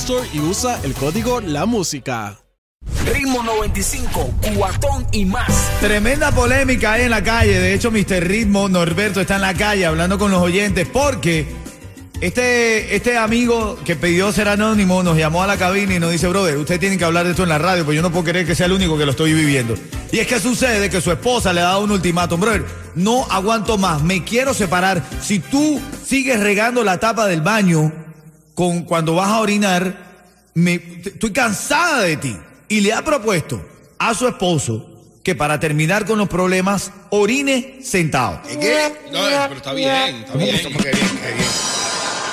Store y usa el código La Música. Ritmo 95, cuatón y más. Tremenda polémica hay en la calle. De hecho, Mr. Ritmo Norberto está en la calle hablando con los oyentes porque este, este amigo que pidió ser anónimo nos llamó a la cabina y nos dice, brother, usted tiene que hablar de esto en la radio, pues yo no puedo creer que sea el único que lo estoy viviendo. Y es que sucede que su esposa le ha dado un ultimátum, brother, no aguanto más, me quiero separar. Si tú sigues regando la tapa del baño con cuando vas a orinar, me, estoy cansada de ti. Y le ha propuesto a su esposo que para terminar con los problemas orine sentado. ¿Qué? No, pero está bien, está bien. ¿Cómo que bien? qué bien?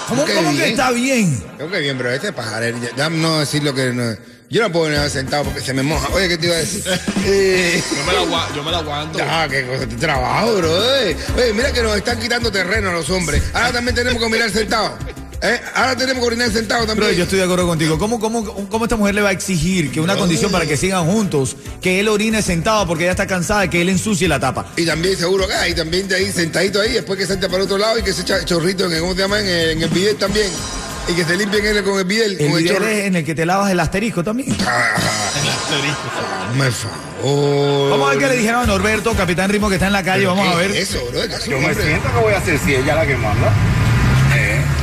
¿Cómo, que cómo que bien? está bien? ¿Cómo que bien, pero este pajarero, ya, ya no decir lo que no. Yo no puedo venir sentado porque se me moja. Oye, ¿qué te iba a decir? Eh, Yo me la, yo me la aguanto. Ah, qué cosa de trabajo, bro. eh. Oye, mira que nos están quitando terreno a los hombres. Ahora también tenemos que mirar sentados. ¿Eh? Ahora tenemos que orinar sentados Pero también. yo estoy de acuerdo contigo. ¿Cómo, cómo, cómo esta mujer le va a exigir que una condición para que sigan juntos, que él orine sentado porque ella está cansada de que él ensucie la tapa? Y también seguro acá, y también de ahí sentadito ahí, después que salte para el otro lado y que se echa chorrito en el, ¿cómo se llama? En el, en el bidet también. Y que se limpien él con el bidet, El con el video chorro. es en el que te lavas el asterisco también. Ah, me favor. Vamos a ver qué le dijeron a Norberto, Capitán Ritmo, que está en la calle. Vamos a ¿Qué ver. es Eso, bro. Yo me siento que voy a hacer si ella la que manda.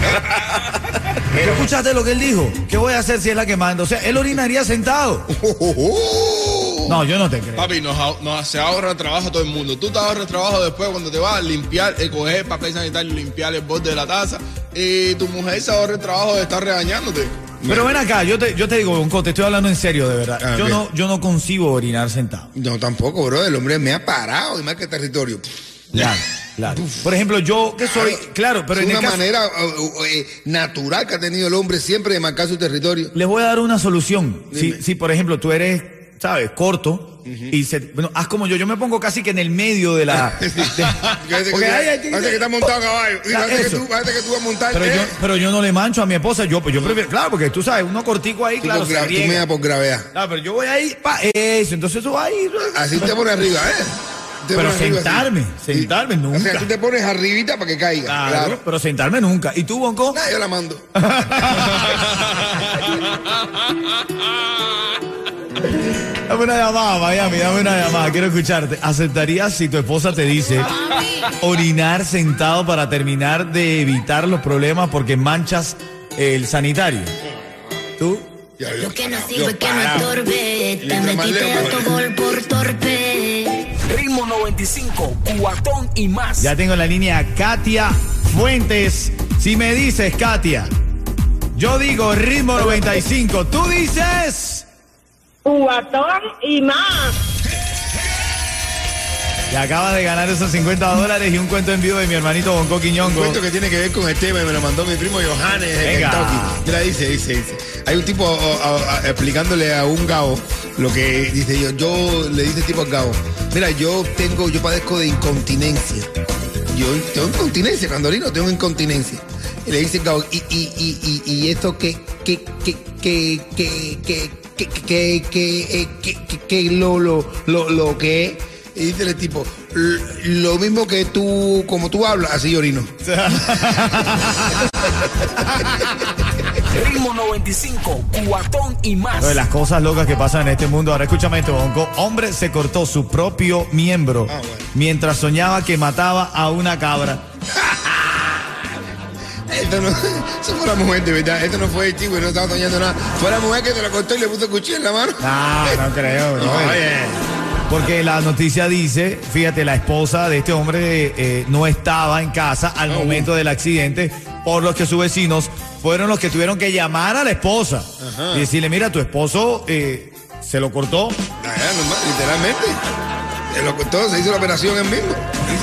¿Tú escuchaste lo que él dijo? ¿Qué voy a hacer si es la que manda? O sea, él orinaría sentado. No, yo no te creo. Papi, nos, se ahorra trabajo a todo el mundo. Tú te ahorras trabajo después cuando te vas a limpiar, eh, coger papel sanitario, limpiar el borde de la taza. Y tu mujer se ahorra el trabajo de estar regañándote. Pero ven acá, yo te, yo te digo, Bonco, te estoy hablando en serio, de verdad. Ah, Yo no, yo no concibo orinar sentado. No, tampoco, bro. El hombre me ha parado y más que territorio. Claro, claro. Por ejemplo, yo que soy, claro, pero es en el una caso, manera uh, eh, natural que ha tenido el hombre siempre de marcar su territorio. les voy a dar una solución. Si, si por ejemplo, tú eres, ¿sabes? Corto y se, bueno, haz como yo, yo me pongo casi que en el medio de la... de- que, parece está montado a caballo. Sí, parece, que eso. tú, parece que tú vas a montar. pero eh. yo, pero yo no le mancho a mi esposa, yo, pues yo prefiero, claro, porque tú sabes, uno cortico ahí, Tú claro, por se tú me das por gravedad. Ah, pero yo voy ahí, pa, eso, entonces tú ahí. Así te pones arriba, ¿eh? pero sentarme, sentarme nunca. O sea, tú te pones arribita para que caiga. Claro, pero sentarme nunca. ¿Y tú, Bonco? Nah, yo la mando. dame una llamada, Miami, dame una llamada. Quiero escucharte. ¿Aceptarías si tu esposa te dice orinar sentado para terminar de evitar los problemas porque manchas el sanitario? ¿Tú? Yo, que no sirve que no estorbe. Te metiste alcohol eh. por todo. 25, cuatón y más. Ya tengo la línea Katia Fuentes. Si me dices, Katia, yo digo ritmo 95, tú dices... Cuatón y más. Y acaba de ganar esos 50 dólares y un cuento en vivo de mi hermanito Bonco Un Quiñongo. cuento que tiene que ver con el tema y me lo mandó mi primo Johannes de. Kentucky. Mira, dice, dice, dice. Hay un tipo a- explicándole a un gao lo que dice yo. Yo le dice tipo al gao, mira, yo tengo, yo padezco de incontinencia. Yo tengo incontinencia, cuando orino tengo incontinencia. Y le dice el gao, y, y, y, y, y esto que, que, que, que, que, que, que, que, que, eh, que, que, que lo, lo, lo, lo que es. Y dice el tipo, Lo mismo que tú, como tú hablas, así orino. Ritmo 95, cuatón y más. Oye, las cosas locas que pasan en este mundo. Ahora escúchame esto, Bonco. Hombre se cortó su propio miembro Ah, bueno. mientras soñaba que mataba a una cabra. Esto no, eso fue la mujer, de verdad. Esto no fue el chico y no estaba soñando nada. Fue la mujer que te la cortó y le puso el cuchillo en la mano. No, no creo. No, oye. Porque la noticia dice, fíjate, la esposa de este hombre eh, no estaba en casa al Oh. momento del accidente, por lo que sus vecinos fueron los que tuvieron que llamar a la esposa y decirle, mira, tu esposo eh, se lo cortó. Ah, literalmente. Se lo cortó, se hizo la operación él mismo.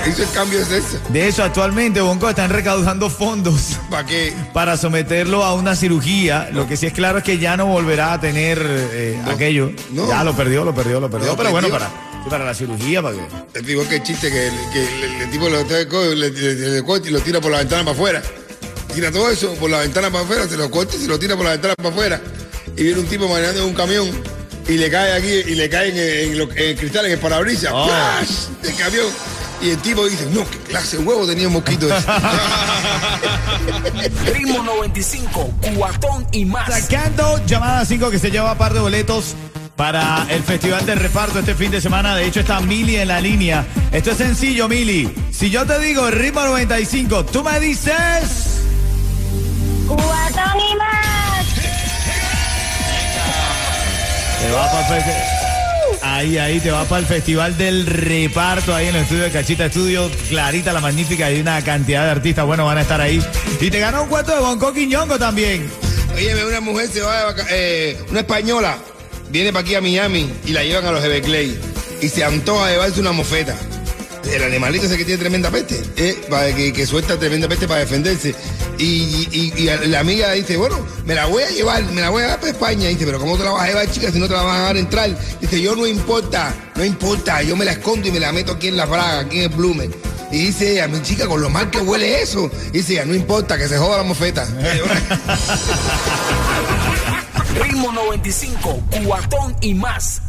Se hizo el cambio de sexo. De eso actualmente, Bonco, están recaudando fondos ¿Para qué? para someterlo a una cirugía. Lo que sí es claro es que ya no volverá a tener eh, No, aquello. no. Ya lo perdió, lo perdió, lo perdió. Pero bueno, para, para la cirugía, para que... Es igual que el chiste que, el- que el, el tipo lo corta y lo tira por la ventana para afuera. Tira todo eso por la ventana para afuera, se lo corta y se lo tira por la ventana para afuera. Y viene un tipo manejando un camión y le cae aquí y le cae en, en lo- en el cristal, en el parabrisas. Oh. ¡Flash! Del camión. Y el tipo dice, no, qué clase de huevo tenía un mosquito ese. Ritmo 95, cuatón y más. Sacando llamada 5 que se lleva par de boletos para el festival de reparto este fin de semana. De hecho, está Mili en la línea. Esto es sencillo, Mili. Si yo te digo ritmo 95, tú me dices. Cubatón y más. Te va para Ahí, ahí, te va para el festival del reparto, ahí en el estudio de Cachita Estudio. Clarita, la magnífica, y una cantidad de artistas, bueno, van a estar ahí. Y te ganó un cuento de Bonco Quiñongo también. Oye, una mujer se va de eh, una española, viene para aquí a Miami y la llevan a los Everglades y se antoja llevarse una mofeta. El animalito ese que tiene tremenda peste, eh, para que, suelta tremenda peste para defenderse. Y, y- y la amiga dice, bueno, me la voy a llevar, me la voy a llevar para España. dice, pero ¿cómo te la vas a llevar, chica, si no te la vas a dejar entrar? Dice, yo no importa, no importa, yo me la escondo y me la meto aquí en la fraga, aquí en el blumen. Y dice ella, mi chica, con lo mal que huele eso. Dice ella, no importa, que se joda la mofeta. Ritmo 95, cuatón y más.